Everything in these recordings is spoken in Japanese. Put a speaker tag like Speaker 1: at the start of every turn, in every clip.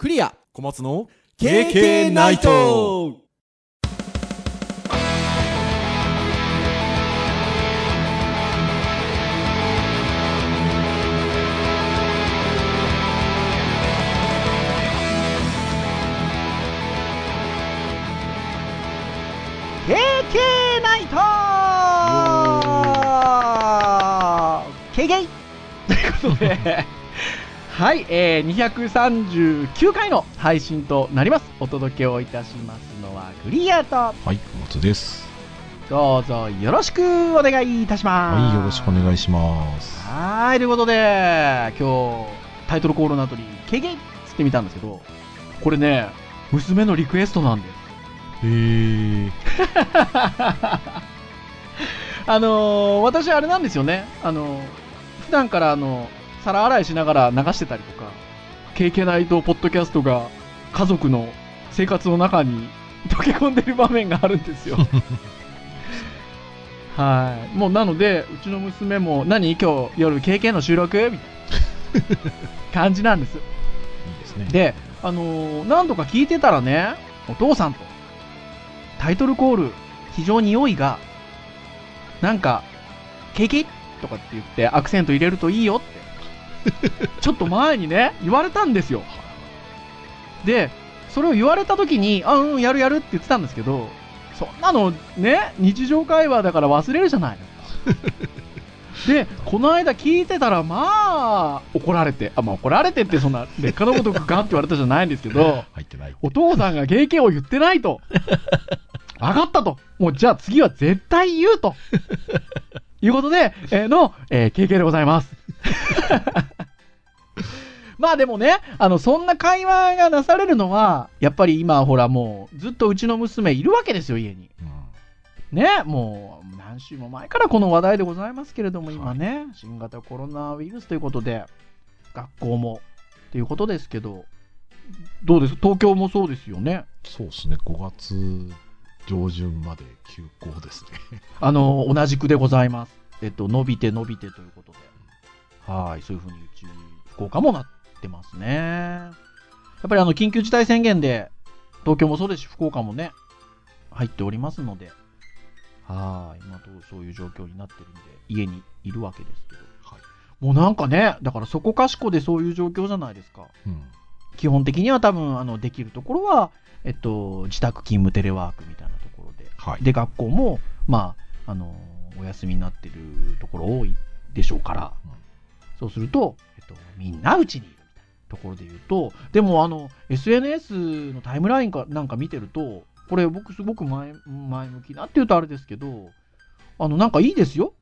Speaker 1: クリア。
Speaker 2: 小松の
Speaker 1: KK ナイト。
Speaker 3: ナイト。ケゲイ。ということで、はい、えー、239回の配信となります。お届けをいたしますのはクリアと、
Speaker 2: はい、小松です。
Speaker 3: どうぞよろしくお願いいたします。
Speaker 2: はい、よろしくお願いします。
Speaker 3: はい、ということで、今日、タイトルコールの後に、ケゲイっつってみたんですけど、これね、娘のリクエストなんです。
Speaker 2: へー。
Speaker 3: あのー私あれなんですよね。あのー普段からあの、皿洗いしながら流してたりとか、経験ないとポッドキャストが家族の生活の中に溶け込んでる場面があるんですよ。はい。もうなので、うちの娘も、何？今日夜経験の収録？みたいな感じなんです。
Speaker 2: いいですね。
Speaker 3: で、あのー何度か聞いてたらね、お父さんと、タイトルコール、非常に良いが、なんか、ケケとかって言ってアクセント入れるといいよって、ちょっと前にね、言われたんですよ。で、それを言われた時に、あ、うん、やるやるって言ってたんですけど、そんなのね、日常会話だから忘れるじゃないですか。で、この間聞いてたら、まあ、怒られて、あ、まあ怒られてってそんな劣化のごとくガンって言われたじゃないんですけど、
Speaker 2: 入ってない。
Speaker 3: お父さんが経験を言ってないと。分かったと。もうじゃあ次は絶対言うと。いうことで、えーの、えー経験でございます。まあでもね、あの、そんな会話がなされるのは、やっぱり今ほらもうずっとうちの娘いるわけですよ、家に。
Speaker 2: うん
Speaker 3: ね、もう何週も前からこの話題でございますけれども、今ね、新型コロナウイルスということで、学校もということですけど、どうです？東京もそうですよね。
Speaker 2: そうですね、5月上旬まで休校ですね。
Speaker 3: あの、同じくでございます。えっと、伸びて伸びてということで。はい、そういうふうにうち、福岡もなってますね。やっぱりあの、緊急事態宣言で、東京もそうですし、福岡もね、入っておりますので、はい、今とそういう状況になってるんで、家にいるわけですけど。
Speaker 2: はい。
Speaker 3: もうなんかね、だからそこかしこでそういう状況じゃないですか。
Speaker 2: うん。
Speaker 3: 基本的には多分、あの、できるところは、えっと、自宅勤務テレワークみたいなところで、
Speaker 2: はい。
Speaker 3: で、学校も、まあ、あの、お休みになってるところ多いでしょうから、
Speaker 2: うん
Speaker 3: そうすると、えっと、みんなうちにいるみたいなところで言うと、でも、あの、SNS のタイムラインかなんか見てると、これ僕すごく前前向きなって言うとあれですけど、あの、なんかいいですよ。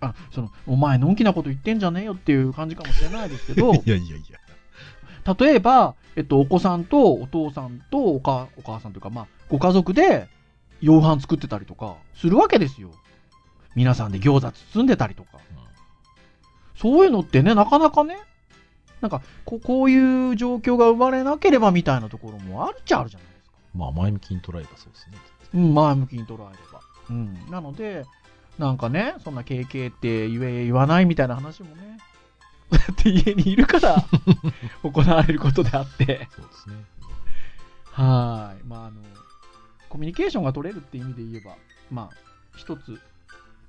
Speaker 3: あ、その、お前のんきなこと言ってんじゃねえよっていう感じかもしれないですけど、
Speaker 2: いやいやいや。
Speaker 3: 例えば、えっと、お子さんとお父さんとお母お母さんというか、まあ、ご家族で夕飯作ってたりとかするわけですよ。皆さんで餃子包んでたりとか。そういうのってね、なかなかね、なんかこ、こういう状況が生まれなければみたいなところもあるっちゃあるじゃないですか。
Speaker 2: まあ、前向きに捉えばそうですね。
Speaker 3: うん、前向きに捉えれば。うん。なので、なんかね、そんな KK って言え言わないみたいな話もね、だって家にいるから 行われることであって。
Speaker 2: そうですね。
Speaker 3: はい。まあ、あの、コミュニケーションが取れるって意味で言えば、まあ、一つ、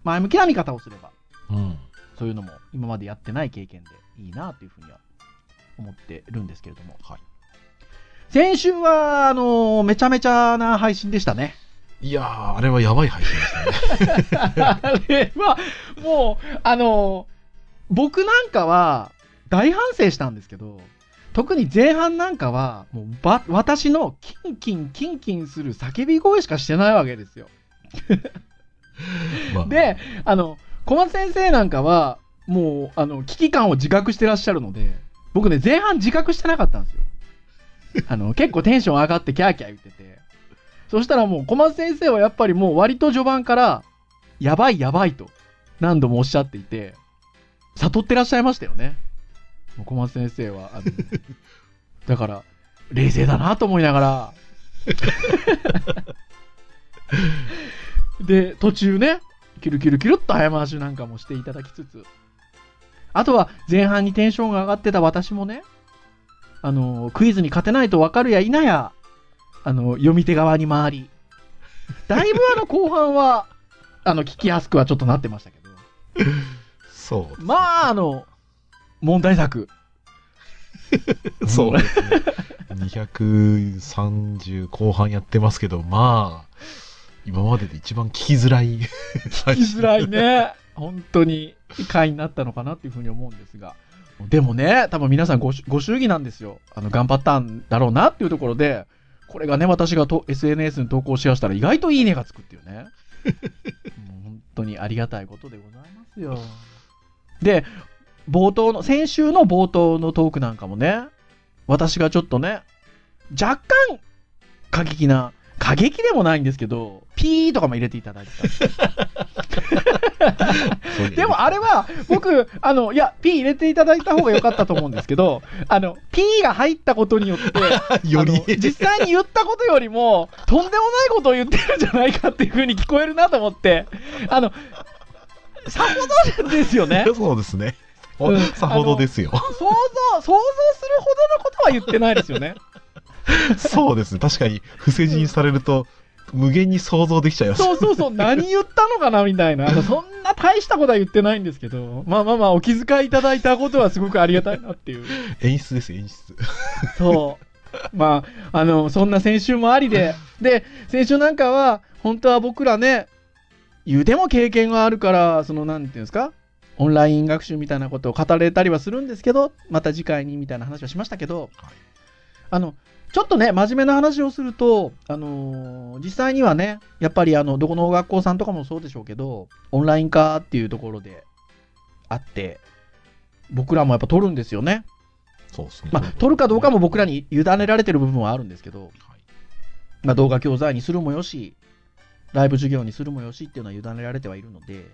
Speaker 3: 前向きな見方をすれば、
Speaker 2: うん。
Speaker 3: そういうのも今までやってない経験でいいなというふうには思ってるんですけれども。
Speaker 2: はい。
Speaker 3: 先週は、あの、めちゃめちゃな配信でしたね。
Speaker 2: いやー、あれはやばい配信でしたね。
Speaker 3: あれは、もう、あの、僕なんかは大反省したんですけど、特に前半なんかは、もうば、私のキンキンキンキンする叫び声しかしてないわけですよ。
Speaker 2: まあ、
Speaker 3: で、あの、小松先生なんかは、もう、あの、危機感を自覚してらっしゃるので、僕ね、前半自覚してなかったんですよ。あの、結構テンション上がってキャーキャー言ってて。そしたらもう、小松先生はやっぱりもう割と序盤から、やばいやばいと、何度もおっしゃっていて、悟ってらっしゃいましたよね。もう小松先生は。あの だから、冷静だなと思いながら。で、途中ね、キルキルキルっと早回しなんかもしていただきつつ、あとは前半にテンションが上がってた私もね、あの、クイズに勝てないと分かるや否や、あの、読み手側に回り、だいぶあの、後半は、あの、聞きやすくはちょっとなってましたけど、
Speaker 2: そうね、
Speaker 3: まあ、あの、問題作。
Speaker 2: そうですね。230後半やってますけど、まあ、今までで一番聞きづらい。聞
Speaker 3: 聞きづらいね。本当に回になったのかなっていうふうに思うんですが。でもね、多分皆さんごご祝儀なんですよ。あの、頑張ったんだろうなっていうところで、これがね、私がと SNS に投稿しやしたら意外といいねがつくっていうね。もう本当にありがたいことでございますよ。で、冒頭の、先週の冒頭のトークなんかもね、私がちょっとね、若干過激な、過激でもないんですけど、ピーとかも入れていただいてた。でもあれは、僕、あの、いや、ピー入れていただいた方が良かったと思うんですけど、あの、ピーが入ったことによって、
Speaker 2: より
Speaker 3: 実際に言ったことよりも、とんでもないことを言ってるんじゃないかっていう風に聞こえるなと思って、あの、さほどですよね。
Speaker 2: そうですね。
Speaker 3: うん
Speaker 2: さほどですよ。
Speaker 3: 想像、想像するほどのことは言ってないですよね。
Speaker 2: そうですね。確かに、伏せ字にされると、無限に想像できちゃいます。
Speaker 3: そうそうそう、何言ったのかなみたいな。そんな大したことは言ってないんですけど、まあまあまあ、お気遣いいただいたことはすごくありがたいなっていう。
Speaker 2: 演出です、演出。
Speaker 3: そう。まあ、あの、そんな先週もありで、で、先週なんかは、本当は僕らね、言うても経験があるから、その、なんていうんですか、オンライン学習みたいなことを語れたりはするんですけど、また次回にみたいな話はしましたけど、
Speaker 2: はい
Speaker 3: あの、ちょっとね、真面目な話をすると、あのー実際にはね、やっぱりあの、どこの学校さんとかもそうでしょうけど、オンライン化っていうところであって、僕らもやっぱ取るんですよね。
Speaker 2: そうですね。
Speaker 3: まあ、取るかどうかも僕らに委ねられてる部分はあるんですけど、
Speaker 2: はい
Speaker 3: まあ、動画教材にするもよし、ライブ授業にするもよしっていうのは委ねられてはいるので、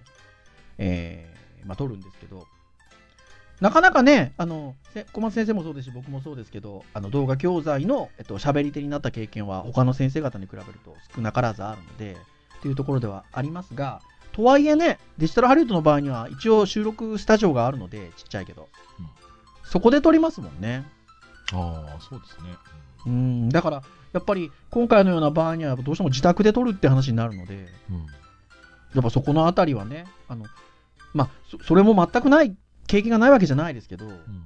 Speaker 3: えーまあ、取るんですけど、なかなかね、あの、せ小松先生もそうですし、僕もそうですけど、あの動画教材の、えっと、喋り手になった経験は他の先生方に比べると少なからずあるので、っていうところではありますが、とはいえね、デジタルハリウッドの場合には一応収録スタジオがあるので、ちっちゃいけど、
Speaker 2: うん
Speaker 3: そこで撮りますもんね。
Speaker 2: ああ、そうですね。
Speaker 3: うん、だから、やっぱり今回のような場合には、どうしても自宅で撮るって話になるので、
Speaker 2: うん。
Speaker 3: やっぱそこのあたりはね、あの、まあ、そそれも全くない、経験がないわけじゃないですけど、
Speaker 2: うん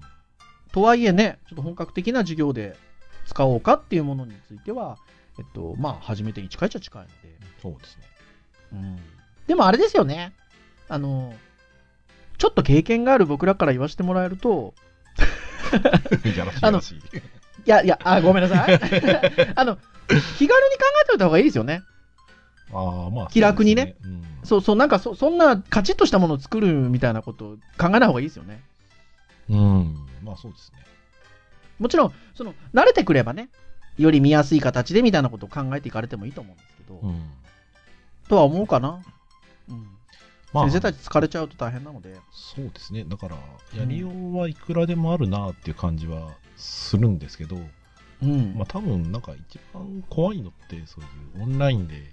Speaker 3: とはいえね、ちょっと本格的な授業で使おうかっていうものについては、えっと、まあ、初めてに近いっちゃ近いので、
Speaker 2: そうですね。
Speaker 3: うん。でもあれですよね、あの、ちょっと経験がある僕らから言わせてもらえると、
Speaker 2: やらしいやらしい。
Speaker 3: いやいや、あ、ごめんなさい。あの、気軽に考えておいた方がいいですよね。
Speaker 2: ああ、まあ、
Speaker 3: 気楽にね
Speaker 2: そうですね。
Speaker 3: そうそう、なんかそそんなカチッとしたものを作るみたいなことを考えない方がいいですよね。
Speaker 2: うん。うん。まあ、そうですね。
Speaker 3: もちろん、その、慣れてくればね、より見やすい形でみたいなことを考えていかれてもいいと思うんですけど、
Speaker 2: うん。
Speaker 3: とは思うかな。うん。
Speaker 2: まあ、
Speaker 3: 先生たち疲れちゃうと大変なので。
Speaker 2: そうですね。だから、やりようはいくらでもあるなっていう感じはするんですけど、
Speaker 3: うん。
Speaker 2: まあ多分なんか一番怖いのって、そういうオンラインで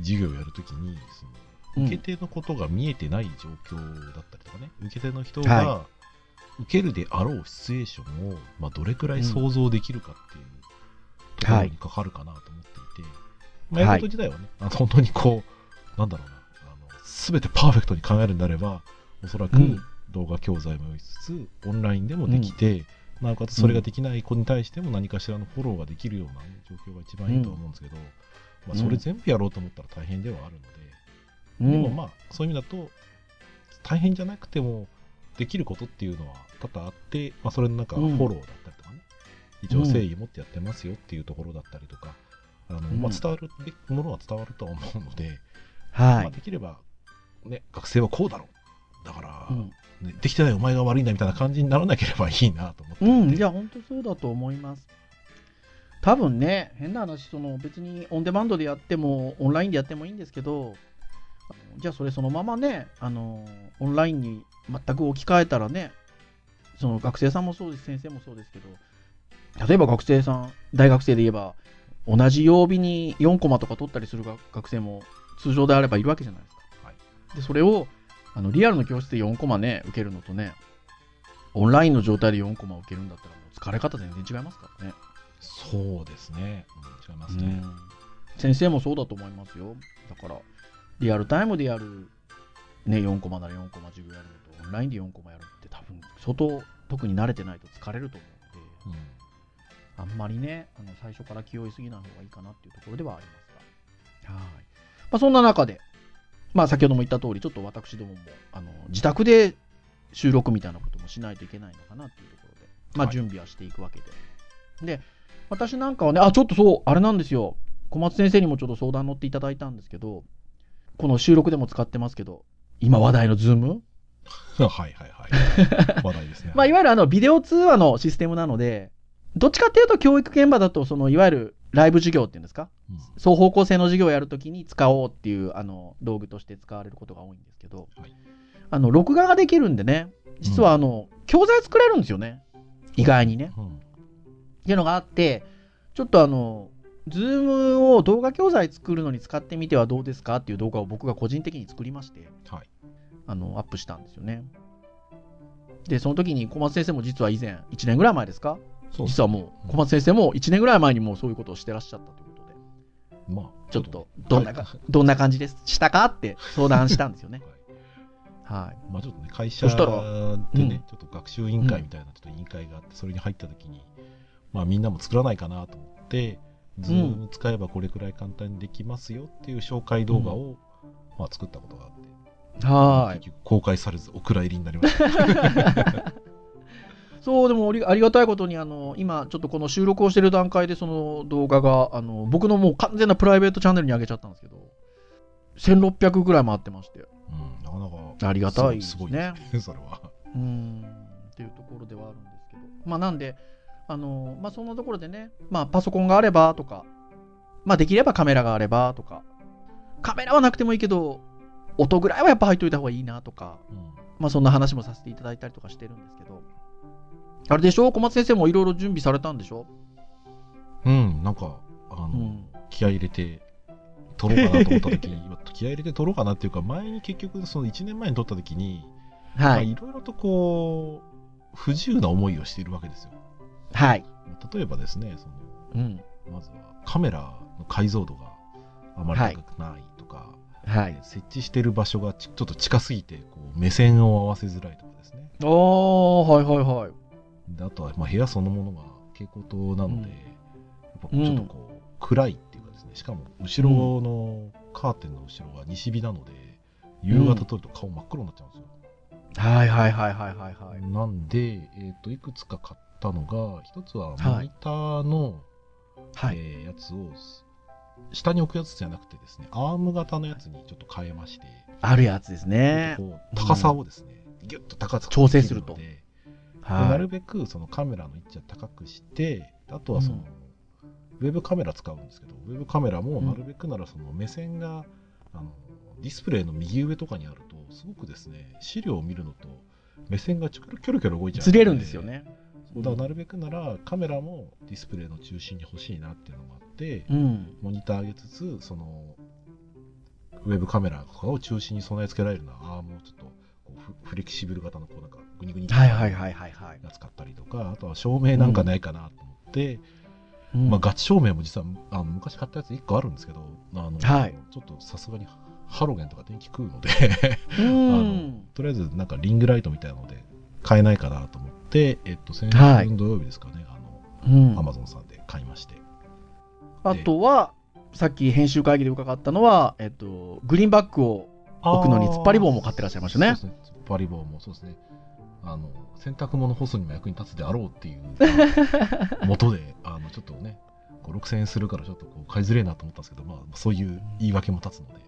Speaker 2: 授業をやるときに、その
Speaker 3: うん。
Speaker 2: 受け手のことが見えてない状況だったりとかね、受け手の人
Speaker 3: は
Speaker 2: が受けるであろうシチュエーションを、まあ、どれくらい想像できるかっていうところにかかるかなと思っていて、まあ、やること自体はね、あの本当にこう、なんだろうな、すべてパーフェクトに考えるんであれば、おそらく
Speaker 3: うん。
Speaker 2: 動画教材も用意しつつ、オンラインでもできて、なおかつそれができない子に対しても何かしらのフォローができるような、ね、状況が一番いいとは思うんですけど、まあ、それ全部やろうと思ったら大変ではあるので、
Speaker 3: うん。
Speaker 2: でもまあそういう意味だと大変じゃなくてもできることっていうのは多々あって、まあ、それのなん。かフ
Speaker 3: うん
Speaker 2: ォローだったりとかね、一応誠意持ってやってますよっていうところだったりとか、あのまあ、
Speaker 3: うん
Speaker 2: 伝わるべきものは伝わるとは思うので、まあ、
Speaker 3: はい。
Speaker 2: できれば、ね、学生はこうだろう。だから、
Speaker 3: うん。
Speaker 2: ね、できてないお前が悪いんだみたいな感じにならなければいいなと思っていて、
Speaker 3: うん、いや、本当そうだと思います。多分ね、変な話、その別にオンデマンドでやっても、オンラインでやってもいいんですけど、じゃあそれそのままね、あの、オンラインに全く置き換えたらね、その学生さんもそうです、先生もそうですけど、例えば学生さん、大学生で言えば、同じ曜日に4コマとか取ったりする学学生も通常であればいるわけじゃないですか。
Speaker 2: はい
Speaker 3: で、それを、あの、リアルの教室で4コマね、受けるのとね、オンラインの状態で4コマ受けるんだったらもう疲れ方全然違いますからね。
Speaker 2: そうですね。うん、違いますね。
Speaker 3: うん先生もそうだと思いますよ。だから、リアルタイムでやる、ね、4コマなら4コマ授業やるのと、オンラインで4コマやるって多分、相当、特に慣れてないと疲れると思うので、
Speaker 2: うん
Speaker 3: あんまりね、あの最初から気負いすぎない方がいいかなっていうところではありますが。はい。まあ、そんな中で、まあ、先ほども言った通り、ちょっと私どもも、あの、自宅で収録みたいなこともしないといけないのかなっていうところで、まあ、
Speaker 2: はい
Speaker 3: 準備はしていくわけで。で、私なんかはね、あ、ちょっとそう、あれなんですよ。小松先生にもちょっと相談乗っていただいたんですけど、この収録でも使ってますけど、今話題のズーム？
Speaker 2: はいはいはい。話題ですね。
Speaker 3: まあ、いわゆるあの、ビデオ通話のシステムなので、どっちかっていうと教育現場だと、その、いわゆるライブ授業っていうんですか？
Speaker 2: うん
Speaker 3: 双方向性の授業をやるときに使おうっていうあの道具として使われることが多いんですけど、
Speaker 2: はい
Speaker 3: あの録画ができるんでね実はあの、教材作れるんですよね意外にね。
Speaker 2: うん
Speaker 3: っていうのがあってちょっとあのズームを動画教材作るのに使ってみてはどうですかっていう動画を僕が個人的に作りまして
Speaker 2: はい。
Speaker 3: あのアップしたんですよね。でその時に小松先生も実は以前1年ぐらい前ですか？
Speaker 2: そう
Speaker 3: 実はもう小松先生も1年ぐらい前にもうそういうことをしてらっしゃったということで
Speaker 2: まあ、
Speaker 3: ちょっとどんなか
Speaker 2: はい
Speaker 3: どんな感じですしたかって相談したんですよね。はい。
Speaker 2: まあちょっとね、会社で
Speaker 3: うん
Speaker 2: ね、ちょっと学習委員会みたいなちょっと委員会があって、それに入った時に、まあみんなも作らないかなと思って、ズーム使えばこれくらい簡単にできますよっていう紹介動画を、まあ作ったことがあって、
Speaker 3: は
Speaker 2: 結局公開されずお蔵入りになりました。
Speaker 3: そう、でもありがたいことに、あの、今、ちょっとこの収録をしてる段階で、その動画が、あの、僕のもう完全なプライベートチャンネルに上げちゃったんですけど、1600ぐらい回ってまして、
Speaker 2: うん、なかなか。
Speaker 3: ありがたいです
Speaker 2: すごい
Speaker 3: ね。
Speaker 2: ですね、それは。
Speaker 3: うーん、っていうところではあるんですけど、まあ、なんで、あの、まあ、そんなところでね、まあ、パソコンがあればとか、まあ、できればカメラがあればとか、カメラはなくてもいいけど、音ぐらいはやっぱ入っといた方がいいなとか、
Speaker 2: うん
Speaker 3: まあそんな話もさせていただいたりとかしてるんですけど、あれでしょ？小松先生もいろいろ準備されたんでしょ？
Speaker 2: うん、なんか、あの、
Speaker 3: うん
Speaker 2: 気合い入れて撮ろうかなと思った時に、気合い入れて撮ろうかなっていうか、前に結局、その1年前に撮った時に、ま
Speaker 3: はい。
Speaker 2: あいろいろとこう、不自由な思いをしているわけですよ。
Speaker 3: はい。
Speaker 2: 例えばですね、その
Speaker 3: うん。
Speaker 2: まずはカメラの解像度があまり高くないとか、
Speaker 3: はい。
Speaker 2: 設置してる場所がちちょっと近すぎてこう目線を合わせづらいとかですね。
Speaker 3: おー、はいはいはい。
Speaker 2: であとはまあ部屋そのものが蛍光灯なので、
Speaker 3: うん
Speaker 2: やっぱちょっとこう、暗いっていうかですね、しかも後ろのカーテンの後ろが西日なので、夕方撮ると顔真っ黒になっちゃうんですよ。
Speaker 3: はいはいはいはいはいはい。
Speaker 2: なんで、えっ、と、いくつか買ったのが、一つは
Speaker 3: はい
Speaker 2: モニターの、
Speaker 3: はい。
Speaker 2: えーやつを、下に置くやつじゃなくてですね、アーム型のやつにちょっと変えまして、
Speaker 3: あるやつですね。
Speaker 2: 高さをですね、ギュッと高さ
Speaker 3: 調整するとは
Speaker 2: なるべくそのカメラの位置を高くして、あとはその、
Speaker 3: うん
Speaker 2: ウェブカメラ使うんですけど、ウェブカメラもなるべくならその目線が、あのディスプレイの右上とかにあると、すごくですね、資料を見るのと目線がちょキョロキョロ動いちゃう
Speaker 3: ずれるんですよ。ね。
Speaker 2: そうだからなるべくならカメラもディスプレイの中心に欲しいなっていうのもあって、
Speaker 3: うん。
Speaker 2: モニター上げつつ、そのウェブカメラとかを中心に備え付けられるようなアームをちょっとこうフフレキシブル型のこうなんかグニグニ
Speaker 3: はいはい
Speaker 2: 買ったりとか、あとは照明なんかないかなと思って、
Speaker 3: うん。
Speaker 2: まあ、ガチ照明も実はあの昔買ったやつ1個あるんですけど、あの
Speaker 3: はい。
Speaker 2: ちょっとさすがにハロゲンとか電気食うので、
Speaker 3: うん。
Speaker 2: とりあえずなんかリングライトみたいなので買えないかなと思って、えっと、先
Speaker 3: はい
Speaker 2: 週土曜日ですかね、あ
Speaker 3: うん
Speaker 2: の、アマゾンさんで買いまして。
Speaker 3: あとは、さっき編集会議で伺ったのは、えっと、グリーンバッグを置くのに突っ張り棒も買ってらっしゃいましたね
Speaker 2: そうですね。突っ張り棒もそうですね。あの、洗濯物干すにも役に立つであろうっていう 元で、あの、ちょっとね、5、6000円するからちょっとこう買いづれえなと思ったんですけど、まあ、そういう言い訳も立つので。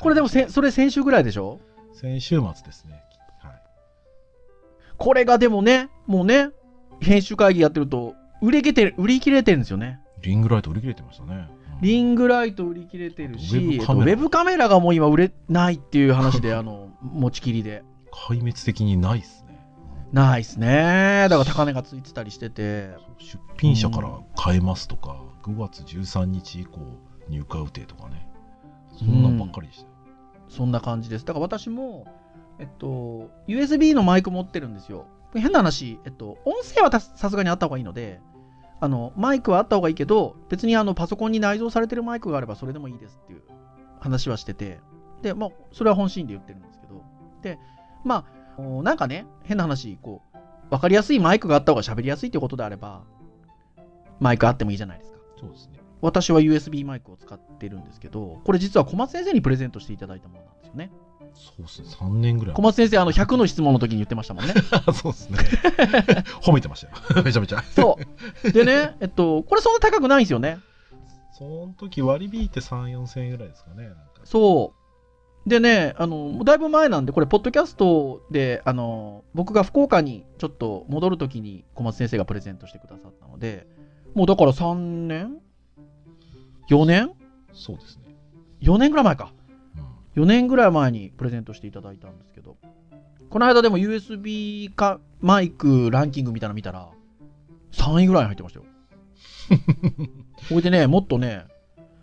Speaker 3: これでもせ、それ先週ぐらいでしょ？
Speaker 2: 先週末ですね。はい。
Speaker 3: これがでもね、もうね、編集会議やってると、売り切れてる、売り切れてるんですよね。
Speaker 2: リングライト売り切れてましたね。うん
Speaker 3: リングライト売り切れてるし、
Speaker 2: ウェブ
Speaker 3: えっと
Speaker 2: カメラ
Speaker 3: ウェブカメラがもう今売れないっていう話で、あの、持ちきりで。
Speaker 2: 壊滅的にないですね。
Speaker 3: ないっすね。だから高値がついてたりしてて。
Speaker 2: 出品者から買えますとか、5月13日以降入荷予定とかね。そんなんばっかりでしたよ。
Speaker 3: そんな感じです。だから私も、えっと、USB のマイク持ってるんですよ。変な話、えっと、音声はたさすがにあった方がいいので、あの、マイクはあった方がいいけど、別にあの、パソコンに内蔵されてるマイクがあればそれでもいいですっていう話はしてて、で、まあ、それは本心で言ってるんですけど、で、まあ、おなんかね、変な話、こう、わかりやすいマイクがあった方が喋りやすいってことであれば、マイクあってもいいじゃないですか。
Speaker 2: そうですね。
Speaker 3: 私は USB マイクを使ってるんですけど、これ実は小松先生にプレゼントしていただいたものなんですよね。
Speaker 2: そうですね。3年ぐらい。
Speaker 3: 小松先生、あの、100の質問の時に言ってましたもんね。
Speaker 2: そうですね。褒めてましたよ。めちゃめちゃ。
Speaker 3: そう。でね、えっと、これそんな高くないんですよね。
Speaker 2: その時割り引いて3、4千円ぐらいですかね。
Speaker 3: そう。でね、あの、だいぶ前なんで、これ、ポッドキャストで、あの、僕が福岡にちょっと戻るときに小松先生がプレゼントしてくださったので、もうだから3年 ?4 年？
Speaker 2: そうですね。
Speaker 3: ?4 年ぐらい前か。
Speaker 2: うん。
Speaker 3: 4年ぐらい前にプレゼントしていただいたんですけど、この間でも USB かマイクランキングみたいなの見たら、3位ぐらいに入ってましたよ。ほいでね、もっとね、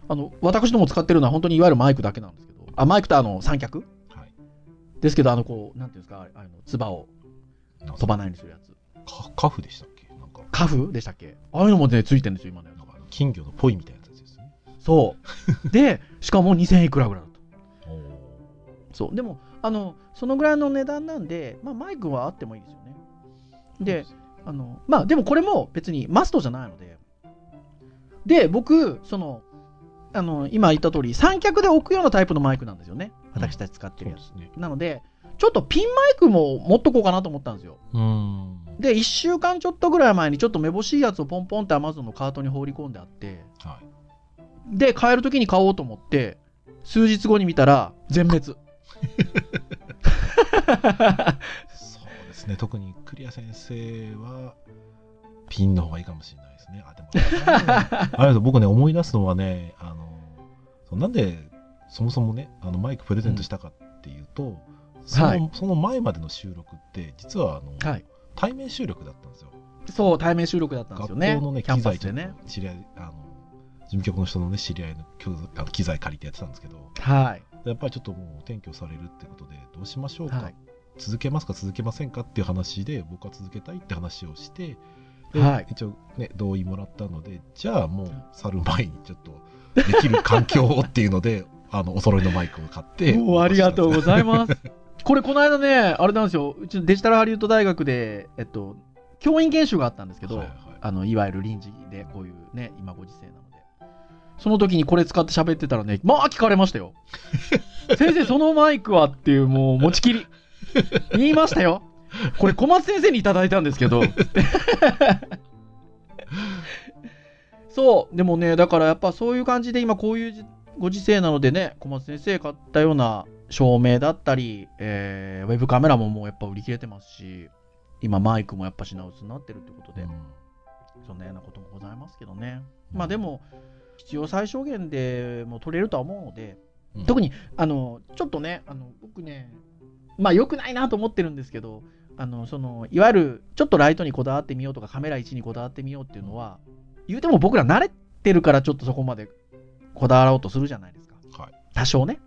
Speaker 3: あの、私ども使ってるのは本当にいわゆるマイクだけなんですけど、あ、マイクとあの、三脚？
Speaker 2: はい。
Speaker 3: ですけど、あの、こう、なんていうんですか、あの、唾を飛ばないようにするやつ。
Speaker 2: かカフでしたっけ？なんか、
Speaker 3: カフでしたっけ？ああいうのもね、ついてるんですよ、今の
Speaker 2: んか金魚のポイみたいなやつですね。
Speaker 3: つ。そう。で、しかも2000いくらぐらいそう。でも、あの、そのぐらいの値段なんで、まあ、マイクはあってもいいですよね。で、あの、まあ、でもこれも別にマストじゃないので。で、僕、その、あの、今言った通り、三脚で置くようなタイプのマイクなんですよね。私たち使ってるやつ。
Speaker 2: そうですね。
Speaker 3: なので、ちょっとピンマイクも持っとこうかなと思ったんですよ。で、1週間ちょっとぐらい前にちょっとめぼしいやつをポンポンって Amazon のカートに放り込んであって、
Speaker 2: はい。
Speaker 3: で、買える時に買おうと思って、数日後に見たら、全滅。
Speaker 2: そうですね。特にクリア先生は、ピンの方がいいかもしれないですね。あ、でも、あれだ僕ね、思い出すのはね、あの、なんで、そもそもね、あのマイクプレゼントしたかっていうと、その
Speaker 3: はい
Speaker 2: その前までの収録って、実はあの、
Speaker 3: はい。
Speaker 2: 対面収録だったんですよ。
Speaker 3: そう、対面収録だったんです
Speaker 2: 学
Speaker 3: よね。
Speaker 2: 校のね、機材。と知り合い、あの、事務局の人のね、知り合いの機材借りてやってたんですけど、
Speaker 3: はい。
Speaker 2: やっぱりちょっともう転居されるってことで、どうしましょうか、
Speaker 3: はい。
Speaker 2: 続けますか？続けませんか？っていう話で、僕は続けたいって話をして、で
Speaker 3: はい。
Speaker 2: 一応ね、同意もらったので、じゃあもう去る前にちょっとできる環境をっていうので、あの、お揃いのマイクを買って。
Speaker 3: もうありがとうご
Speaker 2: い
Speaker 3: ざいます。これ、この間ね、あれなんですよ、うちのデジタルハリウッド大学で、えっと、教員研修があったんですけど、
Speaker 2: はいはい。
Speaker 3: あのいわゆる臨時で、こういうね、今ご時世なので。その時にこれ使って喋ってたらね、まあ聞かれましたよ。先生、そのマイクはっていう、もう持ちきり。言いましたよ。これ小松先生にいただいたんですけど。そう、でもね、だからやっぱそういう感じで今こういうじご時世なのでね、小松先生買ったような照明だったり、えーウェブカメラももうやっぱ売り切れてますし、今マイクもやっぱ品薄になってるってことで、
Speaker 2: うん
Speaker 3: そんなようなこともございますけどね。まあでも、必要最小限でも取れるとは思うので、
Speaker 2: うん
Speaker 3: 特に、あの、ちょっとね、あの、僕ね、まあ良くないなと思ってるんですけど、あの、その、いわゆる、ちょっとライトにこだわってみようとか、カメラ位置にこだわってみようっていうのは、言うても僕ら慣れてるからちょっとそこまでこだわろうとするじゃないですか。
Speaker 2: はい。
Speaker 3: 多少ね。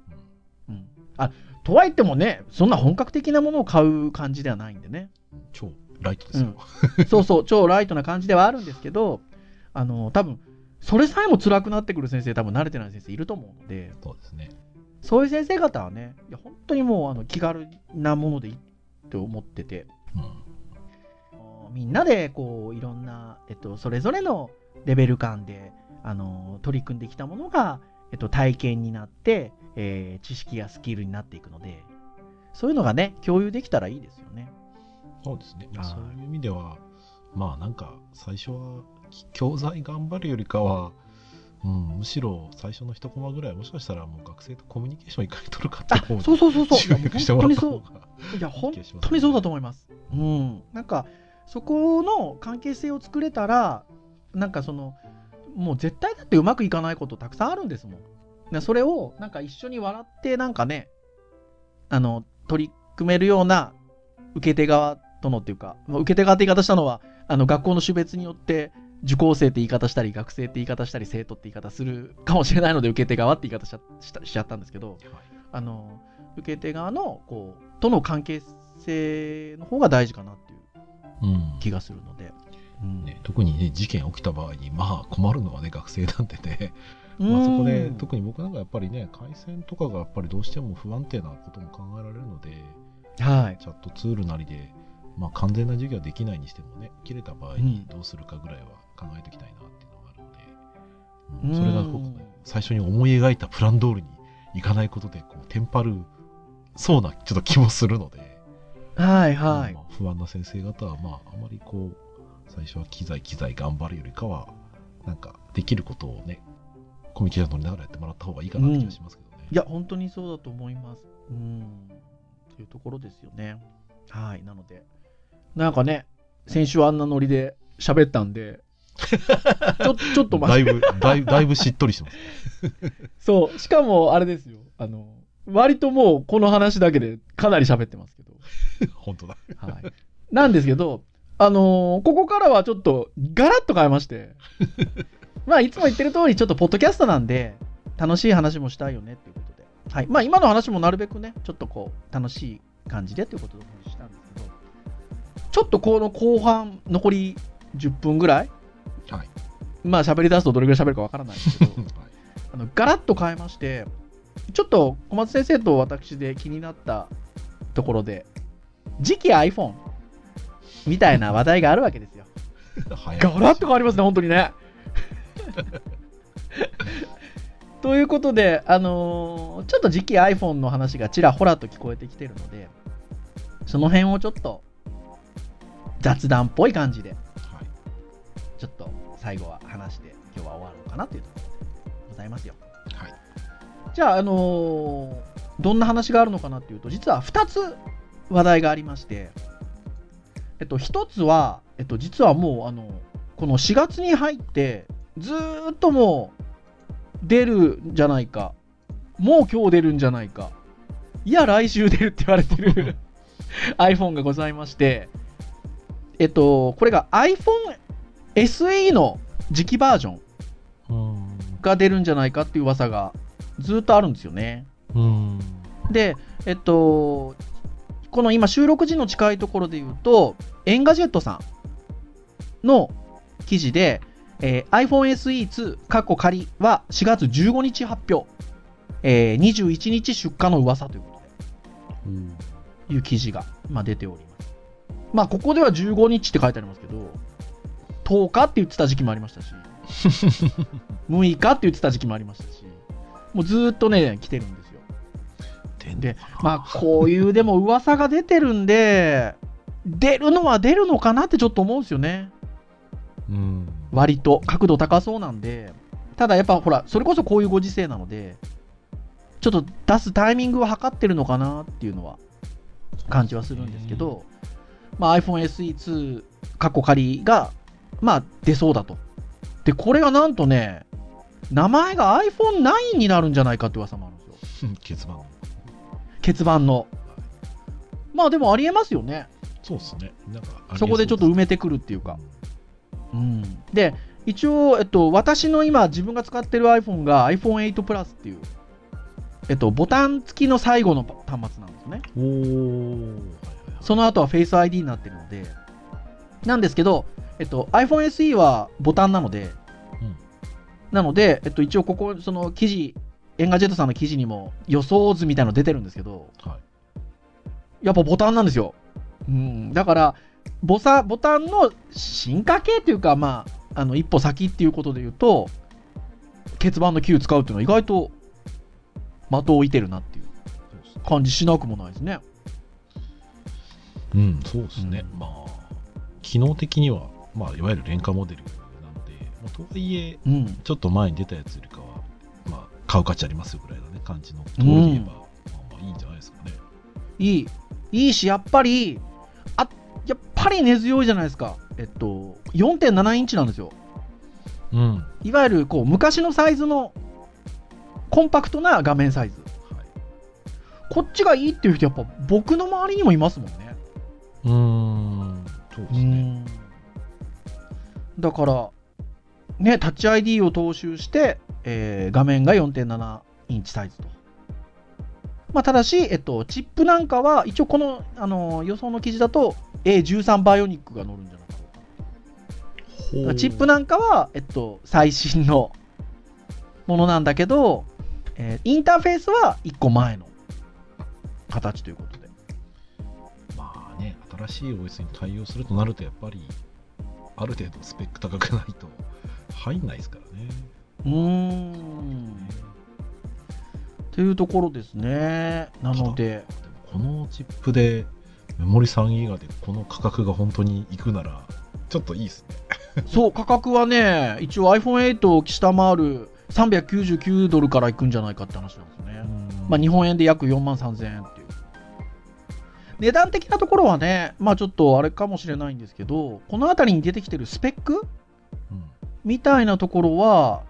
Speaker 3: うん。あ、とはいってもね、そんな本格的なものを買う感じではないんでね。
Speaker 2: 超ライトですよ。
Speaker 3: そうそう、超ライトな感じではあるんですけど、あの、多分、それさえも辛くなってくる先生、多分慣れてない先生いると思うので、
Speaker 2: そうですね。
Speaker 3: そういう先生方はね、いや本当にもうあの気軽なものでいいって思ってて、
Speaker 2: うん
Speaker 3: みんなでこういろんな、えっと、それぞれのレベル感であの取り組んできたものが、えっと、体験になって、えー知識やスキルになっていくので、そういうのがね、共有できたらいいですよね。
Speaker 2: そうですね。
Speaker 3: はい
Speaker 2: そういう意味では、まあなんか、最初は、き教材頑張るよりかは、うん、むしろ最初の一コマぐらい、もしかしたらもう学生とコミュニケーションいかに取るかって
Speaker 3: あ
Speaker 2: 方に
Speaker 3: そうそうそうそう。
Speaker 2: 注力してもらった方が。
Speaker 3: いや、本当にそうだと思います。うん。なんか、そこの関係性を作れたら、なんかその、もう絶対だってうまくいかないことたくさんあるんですもん。でそれを、なんか一緒に笑って、なんかね、あの、取り組めるような受け手側とのっていうか、まあ受け手側って言い方したのは、あの、学校の種別によって、受講生って言い方したり、学生って言い方したり、生徒って言い方するかもしれないので、受け手側って言い方しちゃったんですけど、あの受け手側のこうとの関係性の方が大事かなっていう
Speaker 2: うん
Speaker 3: 気がするので。うん。
Speaker 2: ね、特にね、事件起きた場合に、まあ困るのはね、学生なんでね、
Speaker 3: うん。
Speaker 2: まあ、そこで特に僕なんかやっぱりね、回線とかがやっぱりどうしても不安定なことも考えられるので、
Speaker 3: はい。
Speaker 2: チャットツールなりで、まあ、完全な授業はできないにしてもね、切れた場合にどうするかぐらいは考えておきたいなっていうのがあるので、うんそれがこう最初に思い描いたプラン通りにいかないことで、こう、テンパるそうなちょっと気もするので、
Speaker 3: はいはい
Speaker 2: ま。あ不安な先生方は、まあ、あまりこう、最初は機材機材頑張るよりかは、なんか、できることをね、コミュニケーション取りながらやってもらった方がいいかなって気がしますけどね。
Speaker 3: いや、本当にそうだと思います。うん。というところですよね。はい。なので、なんかね、先週あんなノリで喋ったんで、ちょちょっと待って、
Speaker 2: だいぶ、だいぶ、しっとりしてます。
Speaker 3: そう、しかもあれですよ、あの、割ともうこの話だけでかなり喋ってますけど、
Speaker 2: 本当だ。
Speaker 3: はい。なんですけど、あのーここからはちょっとガラッと変えまして、まあいつも言ってる通りちょっとポッドキャストなんで、楽しい話もしたいよねっていうことで、はい。まあ今の話もなるべくね、ちょっとこう、楽しい感じでということでお話ししたんですけど、ちょっとこの後半、残り10分ぐらい、
Speaker 2: はい。
Speaker 3: まあ喋り出すとどれぐらい喋るかわからないですけど、
Speaker 2: はい
Speaker 3: あのガラッと変えまして、ちょっと小松先生と私で気になったところで、次期 iPhone みたいな話題があるわけですよ。ガラッと変わりますね、本当にね。ということで、あのーちょっと次期 iPhone の話がちらほらと聞こえてきてるので、その辺をちょっと雑談っぽい感じで、
Speaker 2: はい。
Speaker 3: ちょっと最後は話して今日は終わろうかなというところでございますよ。
Speaker 2: はい。
Speaker 3: じゃあ、あのーどんな話があるのかなっていうと、実は2つ話題がありまして、えっと、1つは、えっと、実はもう、あの、この4月に入って、ずーっともう、出るんじゃないか、もう今日出るんじゃないか、いや、来週出るって言われてる iPhone がございまして、えっと、これが iPhone SE の次期バージョン
Speaker 2: うん。
Speaker 3: が出るんじゃないかっていう噂がずっとあるんですよね。
Speaker 2: うん。
Speaker 3: で、えっと、この今収録時の近いところで言うと、 Engadget さんの記事で、えー iPhone SE2 カッコ仮は4月15日発表、えー21日出荷の噂ということ
Speaker 2: うん。
Speaker 3: でいう記事が、まあ、出ております。まあ、ここでは15日って書いてありますけど、10日って言ってた時期もありましたし、6日って言ってた時期もありましたし、もうずーっとね、来てるんですよ。で、まあ、こういうでも噂が出てるんで、出るのは出るのかなってちょっと思うんですよね。
Speaker 2: うん。
Speaker 3: 割と角度高そうなんで。ただやっぱほら、それこそこういうご時世なので、ちょっと出すタイミングを測ってるのかなっていうのは感じはするんですけど、まあ、iPhone SE2 カッコ仮が、まあ、出そうだと。で、これがなんとね、名前が iPhone9 になるんじゃないかって噂もあるんですよ。
Speaker 2: 結番。
Speaker 3: 欠番の。まあでもありえますよね。
Speaker 2: そうですね。なんか、
Speaker 3: そこでちょっと埋めてくるっていうか。うん、で、一応、えっと、私の今自分が使ってる iPhone が iPhone8 Plus っていう、えっと、ボタン付きの最後の端末なんですね。
Speaker 2: おー。
Speaker 3: その後は Face ID になってるので、なんですけど、えっと、iPhone SE はボタンなので、
Speaker 2: うん
Speaker 3: なので、えっと、一応ここ、その記事、 Engadget さんの記事にも予想図みたいなの出てるんですけど、
Speaker 2: はい。
Speaker 3: やっぱボタンなんですよ。うん、だからボサ、ボタンの進化系っていうか、まあ、あの一歩先っていうことで言うと、欠番の Q 使うっていうのは意外と的を置いてるなっていう。感じしなくもないですね。
Speaker 2: うん、そうですね。
Speaker 3: うん
Speaker 2: まあ、機能的には、まあ、いわゆる廉価モデルなので、まあ、とはいえ、
Speaker 3: うん。
Speaker 2: ちょっと前に出たやつよりかは、まあ、買う価値ありますよぐらいのね、感じのところで言えば、まあまあいいんじゃないですかね。
Speaker 3: いい。いいし、やっぱり、あ、やっぱり根強いじゃないですか。えっと、4.7インチなんですよ。
Speaker 2: うん。
Speaker 3: いわゆる、こう、昔のサイズのコンパクトな画面サイズ。
Speaker 2: はい。
Speaker 3: こっちがいいっていう人、やっぱ僕の周りにもいますもんね。
Speaker 2: うそうですね。
Speaker 3: だから、ね、タッチ ID を踏襲して、えー画面が4.7インチサイズと。まあ、ただし、えっと、チップなんかは、一応この、あの予想の記事だと、A13 バイオニックが乗るんじゃないかろうかチップなんかは、えっと、最新のものなんだけど、えーインターフェースは1個前の形ということ
Speaker 2: 新しい OS に対応するとなると、やっぱり、ある程度スペック高くないと入んないですからね。
Speaker 3: うーん。というところですね。なので、
Speaker 2: このチップで、メモリ3ギガでこの価格が本当にいくなら、ちょっといいですね。
Speaker 3: そう、価格はね、一応 iPhone8 を下回る399ドルからいくんじゃないかって話なんですよね。まあ、日本円で約4万3000円。値段的なところはね、まあちょっとあれかもしれないんですけど、この辺りに出てきてるスペック
Speaker 2: うん。
Speaker 3: みたいなところは、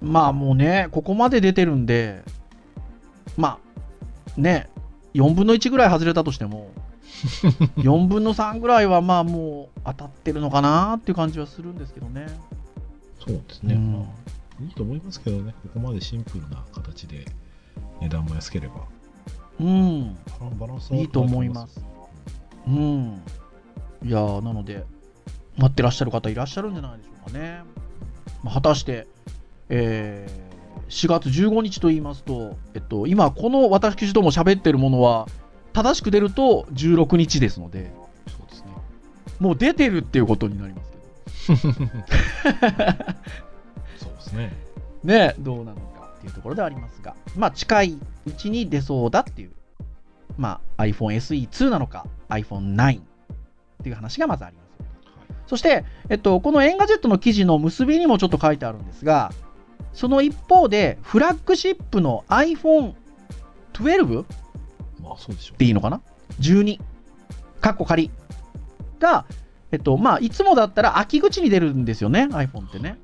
Speaker 3: まあもうね、ここまで出てるんで、まあ、ね、4分の1ぐらい外れたとしても、4分の3ぐらいはまあもう当たってるのかなっていう感じはするんですけどね。
Speaker 2: そうですね、
Speaker 3: うん。
Speaker 2: まあ、いいと思いますけどね、ここまでシンプルな形で値段も安ければ、
Speaker 3: うん。
Speaker 2: バランスはい
Speaker 3: いと思います。うん。いやーなので、待ってらっしゃる方いらっしゃるんじゃないでしょうかね。まあ、果たして、えー4月15日と言いますと、えっと、今、この私ども喋ってるものは、正しく出ると16日ですので、
Speaker 2: そうですね。
Speaker 3: もう出てるっていうことになりますけど。
Speaker 2: そうですね。
Speaker 3: ね、どうなのかっていうところではありますが、まあ、近いうちに出そうだっていう、まあ、iPhone SE2 なのか、iPhone9 っていう話がまずあります。そして、えっと、この Engadget の記事の結びにもちょっと書いてあるんですが、その一方で、フラッグシップの iPhone12
Speaker 2: まあそうでしょ
Speaker 3: っていいのかな ?12、カッコ仮が、えっと、まあ、いつもだったら秋口に出るんですよね、iPhone ってね。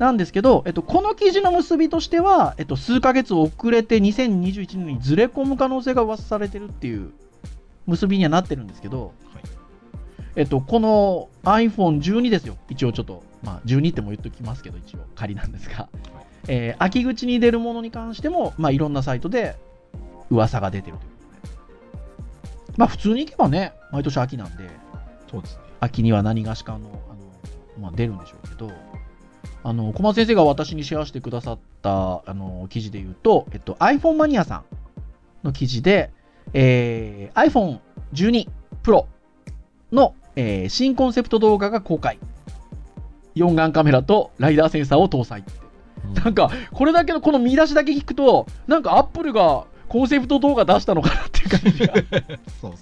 Speaker 3: なんですけど、えっと、この記事の結びとしては、えっと、数ヶ月遅れて2021年にずれ込む可能性が噂されてるっていう結びにはなってるんですけど、
Speaker 2: う。はい。
Speaker 3: えっと、この iPhone12 ですよ。一応ちょっと、まあ、12っても言っときますけど、一応仮なんですが、えー秋口に出るものに関しても、まあ、いろんなサイトで噂が出てるということで。まあ、普通にいけばね、毎年秋なんで、
Speaker 2: そうですね。
Speaker 3: 秋には何がしかの、あの、まあ、出るんでしょうけど、あの、小松先生が私にシェアしてくださった、あの、記事で言うと、えっと、iPhone マニアさんの記事で、えー iPhone12 Pro の、えー新コンセプト動画が公開。4眼カメラとライダーセンサーを搭載って。なんか、これだけのこの見出しだけ聞くと、なんかアップルがコンセプト動画出したのかなっていう感じが
Speaker 2: そう。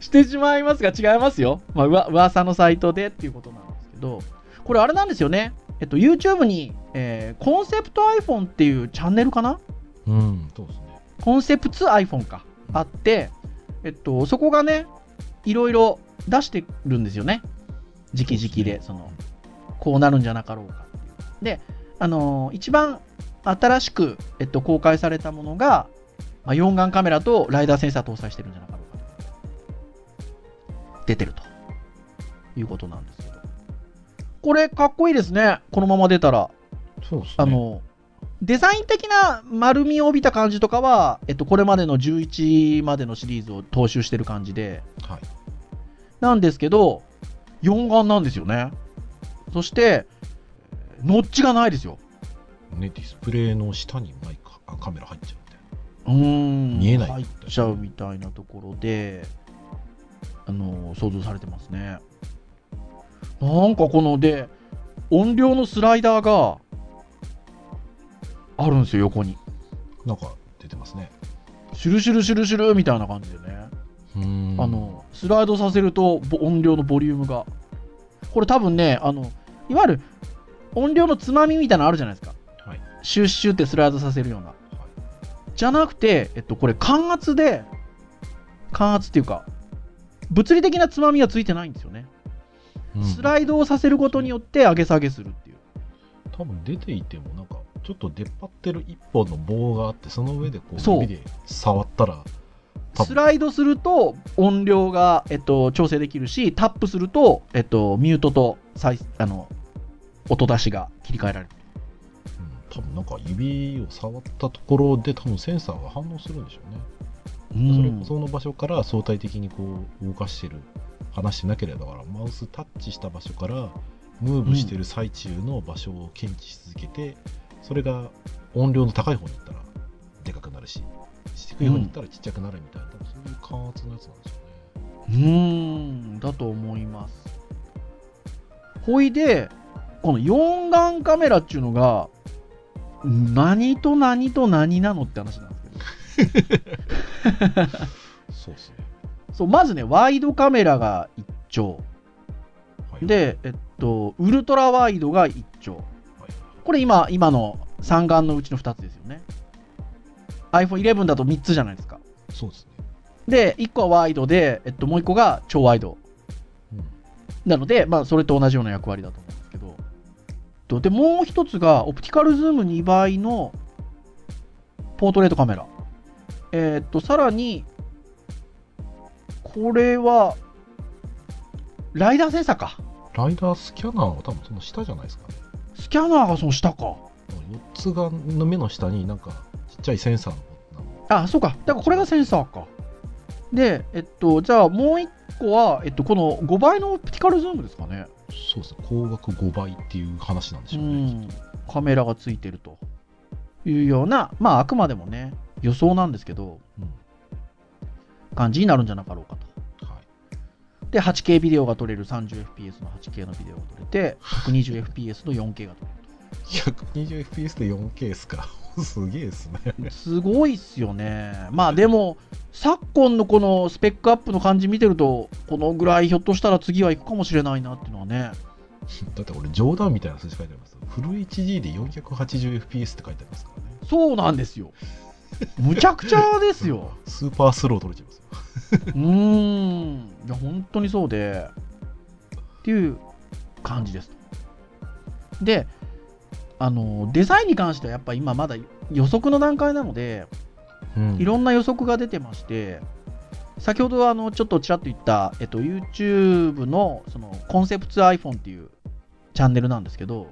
Speaker 3: してしまいますが、違いますよ。まあ、うわ噂のサイトでっていうことなんですけど、これあれなんですよね。えっと、YouTube に、えーコンセプト iPhone っていうチャンネルかな？
Speaker 2: うん、そうですね。
Speaker 3: コンセプツ iPhone か。あって、えっと、そこがね、いろいろ出してるんですよね。直々で、その、こうなるんじゃなかろうかっていう。で、あのー一番新しく、えっと、公開されたものが、まあ、4眼カメラとライダーセンサー搭載してるんじゃなかろうかと。出てるということなんです。これ、かっこいいですね。このまま出たら。
Speaker 2: そうですね。
Speaker 3: あの、デザイン的な丸みを帯びた感じとかは、えっと、これまでの11までのシリーズを踏襲してる感じで、
Speaker 2: はい。
Speaker 3: なんですけど、4眼なんですよね。そして、ノッチがないですよ。
Speaker 2: ね、ディスプレイの下にマイク、あカメラ入っちゃうみたいな。
Speaker 3: うーん。
Speaker 2: 見えない
Speaker 3: 入っちゃうみたいなところで、あの、想像されてますね。なんかこの、で、音量のスライダーが、あるんですよ、横に。
Speaker 2: なんか出てますね。
Speaker 3: シュルシュルシュルシュルみたいな感じでね。あ、の、スライドさせるとぼ音量のボリュームが。これ多分ね、あの、いわゆる音量のつまみみたいなのあるじゃないですか。
Speaker 2: はい。
Speaker 3: シュッシュってスライドさせるような。
Speaker 2: はい。
Speaker 3: じゃなくて、えっと、これ感圧で、感圧っていうか、物理的なつまみはついてないんですよね。
Speaker 2: うん。
Speaker 3: スライドをさせることによって上げ下げするっていう。
Speaker 2: 多分出ていてもなんかちょっと出っ張ってる一本の棒があってその上でこ
Speaker 3: そう。
Speaker 2: う指で触ったら
Speaker 3: スライドすると音量が、えっと、調整できるし、タップすると、えっと、ミュートと再あの音出しが切り替えられる。
Speaker 2: うん。多分なんか指を触ったところで多分センサーが反応するんでしょうね、
Speaker 3: うん。
Speaker 2: それその場所から相対的にこう動かしてる話してなければだからマウスタッチした場所からムーブしてる最中の場所を検知し続けて、それが音量の高い方に行ったらでかくなるし低い方に行ったらちっちゃくなるみたいな、多分そういう感圧のやつなんでしょうね。
Speaker 3: うーん、だと思います。ほいで、この4眼カメラっていうのが、何と何と何なのって話なんですけど。
Speaker 2: そうですね。
Speaker 3: そう、まずね、ワイドカメラが1丁。
Speaker 2: はい、
Speaker 3: で、えっと、ウルトラワイドが1丁。
Speaker 2: はい
Speaker 3: これ今、今の3眼のうちの2つですよね。iPhone11 だと3つじゃないですか。
Speaker 2: そうですね。
Speaker 3: で、1個はワイドで、えっと、もう1個が超ワイド。
Speaker 2: うん
Speaker 3: なので、まあ、それと同じような役割だと思うんですけど。とで、もう一つが、オプティカルズーム2倍のポートレートカメラ。えーっと、さらに、これは、ライダーセンサーか。
Speaker 2: ライダースキャナーは多分その下じゃないですかね。
Speaker 3: スキャナーがその下か。
Speaker 2: 4つがの目の下になんかちっちゃいセンサーの
Speaker 3: あ、そうか。だからこれがセンサーか。で、えっと、じゃあもう一個は、えっと、この5倍のオプティカルズームですかね。
Speaker 2: そうですね。光学5倍っていう話なんでし
Speaker 3: う
Speaker 2: ょうね。
Speaker 3: ん。カメラがついてるというような、まあ、あくまでもね、予想なんですけど、
Speaker 2: うん
Speaker 3: 感じになるんじゃなかろうかと。
Speaker 2: はい。
Speaker 3: で、8K ビデオが撮れる 30fps の 8K のビデオが撮れて、120fps の 4K が撮
Speaker 2: 120fps で 4K ですか？すげえですね。
Speaker 3: れる。すごいっすよね。まあでも、昨今のこのスペックアップの感じ見てると、このぐらいひょっとしたら次は行くかもしれないなっていうのはね。
Speaker 2: だって俺冗談みたいな数字書いてあります。フル HD で 480fps って書いてありますからね。
Speaker 3: そうなんですよ。むちゃくちゃですよ。
Speaker 2: スーパースロー取れちゃいますよ。
Speaker 3: うーん。いや、本当にそうで、っていう感じです。で、あの、デザインに関してはやっぱ今まだ予測の段階なので、
Speaker 2: うん
Speaker 3: いろんな予測が出てまして、先ほどあのちょっとちらっと言った、えっと、YouTube のそのコンセプツ iPhone っていうチャンネルなんですけど、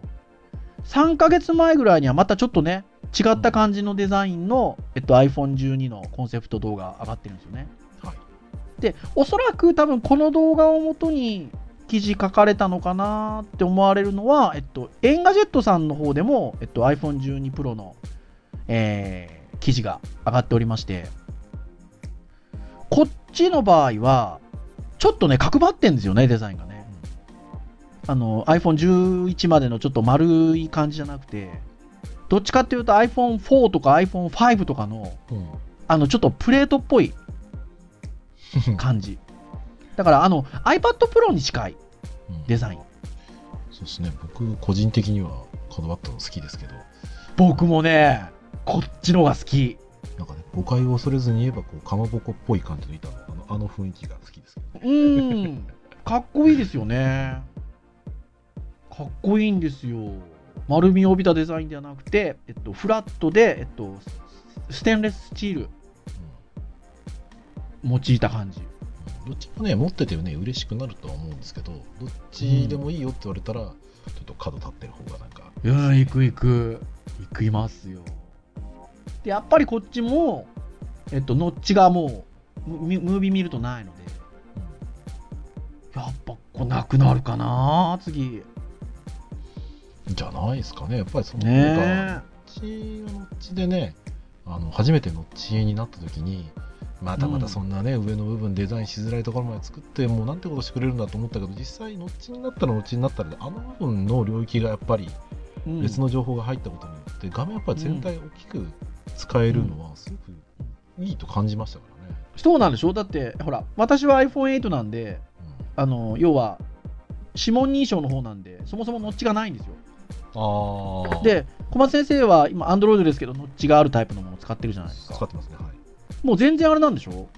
Speaker 3: 3ヶ月前ぐらいにはまたちょっとね、違った感じのデザインの、えっと、iPhone12 のコンセプト動画上がってるんですよね。
Speaker 2: はい。
Speaker 3: で、おそらく多分この動画をもとに記事書かれたのかなって思われるのは、えっと、エンガジェットさんの方でも、えっと、iPhone12 Pro の、えー記事が上がっておりまして、こっちの場合は、ちょっとね、角張ってんですよね、デザインがね。あの、iPhone11 までのちょっと丸い感じじゃなくて、どっちかっていうと iPhone4 とか iPhone5 とかの、
Speaker 2: うん。
Speaker 3: あの、ちょっとプレートっぽい感じ。だから、あの、iPad Pro に近い
Speaker 2: うん
Speaker 3: デザイン。
Speaker 2: そうですね。僕、個人的にはこだわったの好きですけど、
Speaker 3: 僕もね、こっちのが好き。
Speaker 2: なんかね、誤解を恐れずに言えば、こう、かまぼこっぽい感じの板の、あのあの雰囲気が好きですけど。
Speaker 3: うーん、かっこいいですよね。かっこいいんですよ。丸みを帯びたデザインではなくて、えっと、フラットで、えっと、ステンレススチール用いた感じ。
Speaker 2: どっちもね、持っててね、嬉しくなるとは思うんですけど、どっちでもいいよって言われたら、ちょっと角立ってる方がなんか、
Speaker 3: いやー、行く行く。行きますよ。で、やっぱりこっちも、えっと、ノッチがもう、ムムービー見るとないので、やっぱこうなくなるかな次。
Speaker 2: じゃないですかね。やっぱりその、
Speaker 3: ね
Speaker 2: なんか
Speaker 3: え。
Speaker 2: ノッチはノッチでね、あの初めてノッチになった時に、まだまだそんなね、上の部分デザインしづらいところまで作って、もうなんてことしてくれるんだと思ったけど、実際ノッチになったらノッチになったらで、あの部分の領域がやっぱり
Speaker 3: うん
Speaker 2: 別の情報が入ったことによって、画面やっぱり全体大きく使えるのはすごくいいと感じましたからね。
Speaker 3: そうなんでしょ？だって、ほら、私は iPhone8 なんで、あの、要は、指紋認証の方なんで、そもそもノッチがないんですよ。
Speaker 2: ああ。
Speaker 3: で、小松先生は今、Android ですけど、ノッチがあるタイプのものを使ってるじゃないですか。
Speaker 2: 使ってますね。はい。
Speaker 3: もう全然あれなんでしょ？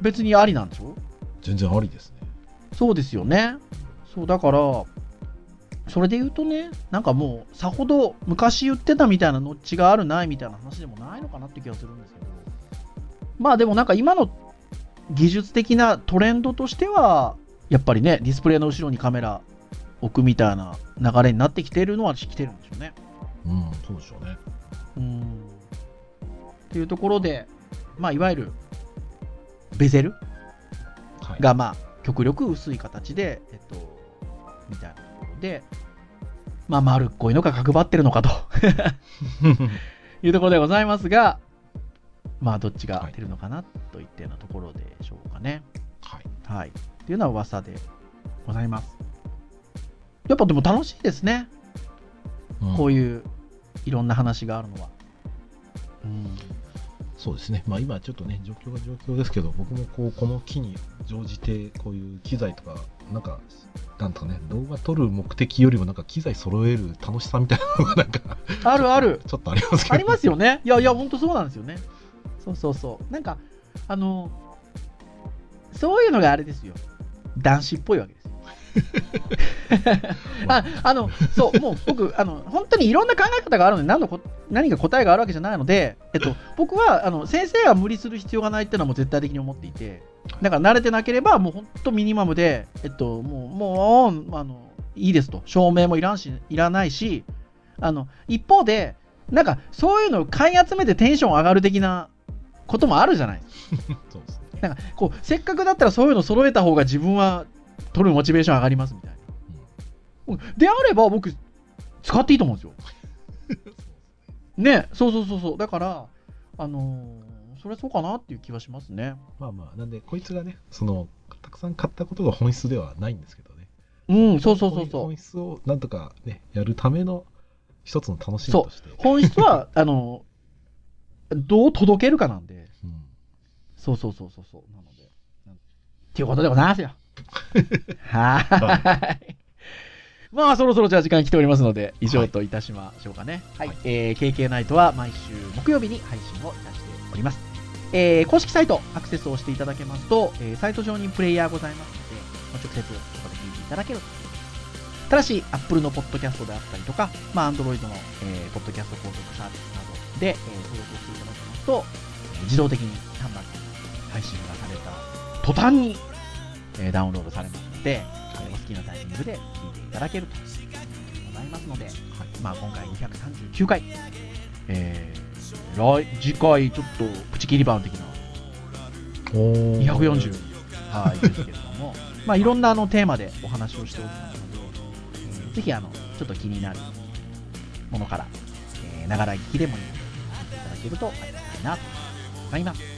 Speaker 3: 別にありなんでしょ？
Speaker 2: 全然ありですね。
Speaker 3: そうですよね。そう、だから、それで言うとね、なんかもう、さほど昔言ってたみたいなノッチがあるないみたいな話でもないのかなって気がするんですけど。まあでもなんか今の技術的なトレンドとしては、やっぱりね、ディスプレイの後ろにカメラ置くみたいな流れになってきてるのは来てるんでしょうね。
Speaker 2: うん、そうでしょうね。
Speaker 3: うん。っていうところで、まあいわゆる、ベゼル
Speaker 2: はい。
Speaker 3: がまあ極力薄い形で、えっと、みたいなところで、まあ、丸っこいのか角張ってるのかと いうところでございますが、まあ、どっちが出るのかなといったようなところでしょうかね。
Speaker 2: はい。
Speaker 3: はい。っていうのは噂でございます。やっぱでも楽しいですね。こう
Speaker 2: いう。
Speaker 3: いういろんな話があるのは。うん。
Speaker 2: そうですね。まあ今ちょっとね、状況が状況ですけど、僕もこう、この機に乗じて、こういう機材とか、なんか、なんとかね、動画撮る目的よりもなんか機材揃える楽しさみたいなのがなんか、
Speaker 3: あるある。
Speaker 2: ちょっとありますけど。
Speaker 3: ありますよね。いやいや、ほんとそうなんですよね。そうそうそう。なんか、あの、そういうのがあれですよ。男子っぽいわけですよ。ああの、そう、もう僕、あの、本当にいろんな考え方があるので、何のこ何が答えがあるわけじゃないので、えっと、僕は、あの、先生は無理する必要がないっていうのはもう絶対的に思っていて、だから慣れてなければ、もう本当ミニマムで、えっと、もう、もう、あの、いいですと。証明もいらんし、いらないし、あの、一方で、なんか、そういうのを買い集めてテンション上がる的なこともあるじゃない
Speaker 2: そうですね。
Speaker 3: なんか、こう、せっかくだったらそういうの揃えた方が自分は取るモチベーション上がりますみたいな。うんであれば僕、使っていいと思うんですよ。ね、そうそうそうそう。だから、あのーそれはそうかなっていう気はしますね。
Speaker 2: まあまあ、なんで、こいつがね、その、たくさん買ったことが本質ではないんですけどね。
Speaker 3: うん、そうそうそうそう
Speaker 2: 本。質をなんとかね、やるための一つの楽しみとして。
Speaker 3: 本質は、あのどう届けるかなんで。
Speaker 2: うん
Speaker 3: そうそうそうそうそう。なので。っていうことでございますよ。は。まあ、そろそろじゃあ時間来ておりますので、以上といたしましょうかね。はい。
Speaker 2: はい
Speaker 3: えー、KK ナイトは毎週木曜日に配信をいたしております。えー、公式サイトアクセスをしていただけますと、えーサイト上にプレイヤーございますので、まあ直接そこで聞いていただけると。ただし、Apple のポッドキャストであったりとか、まあ、Android の、えーポッドキャスト購読サービスなどで、えー登録をしていただけますと、えー自動的に端末に配信がされた途端に、えーダウンロードされますので、えーお好きなタイミングで聞いていただけるとございますので、まあ、今回239回、えー来次回ちょっとプチ切り版的な
Speaker 2: おー
Speaker 3: 240はいですけれども、まあ、いろんなあのテーマでお話をしておりますので、えーぜひあのちょっと気になるものから、えーながら聞きでもいいので聞いていただけるとありがたいなと思います。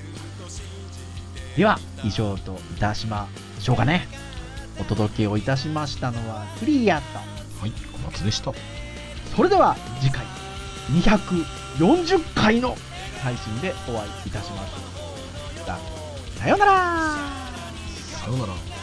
Speaker 3: では、以上といたしましょうかね。お届けをいたしましたのはクリアと。
Speaker 2: はい、小松でした。
Speaker 3: それでは次回240回の配信でお会いいたしましょう。さようなら
Speaker 2: さようなら。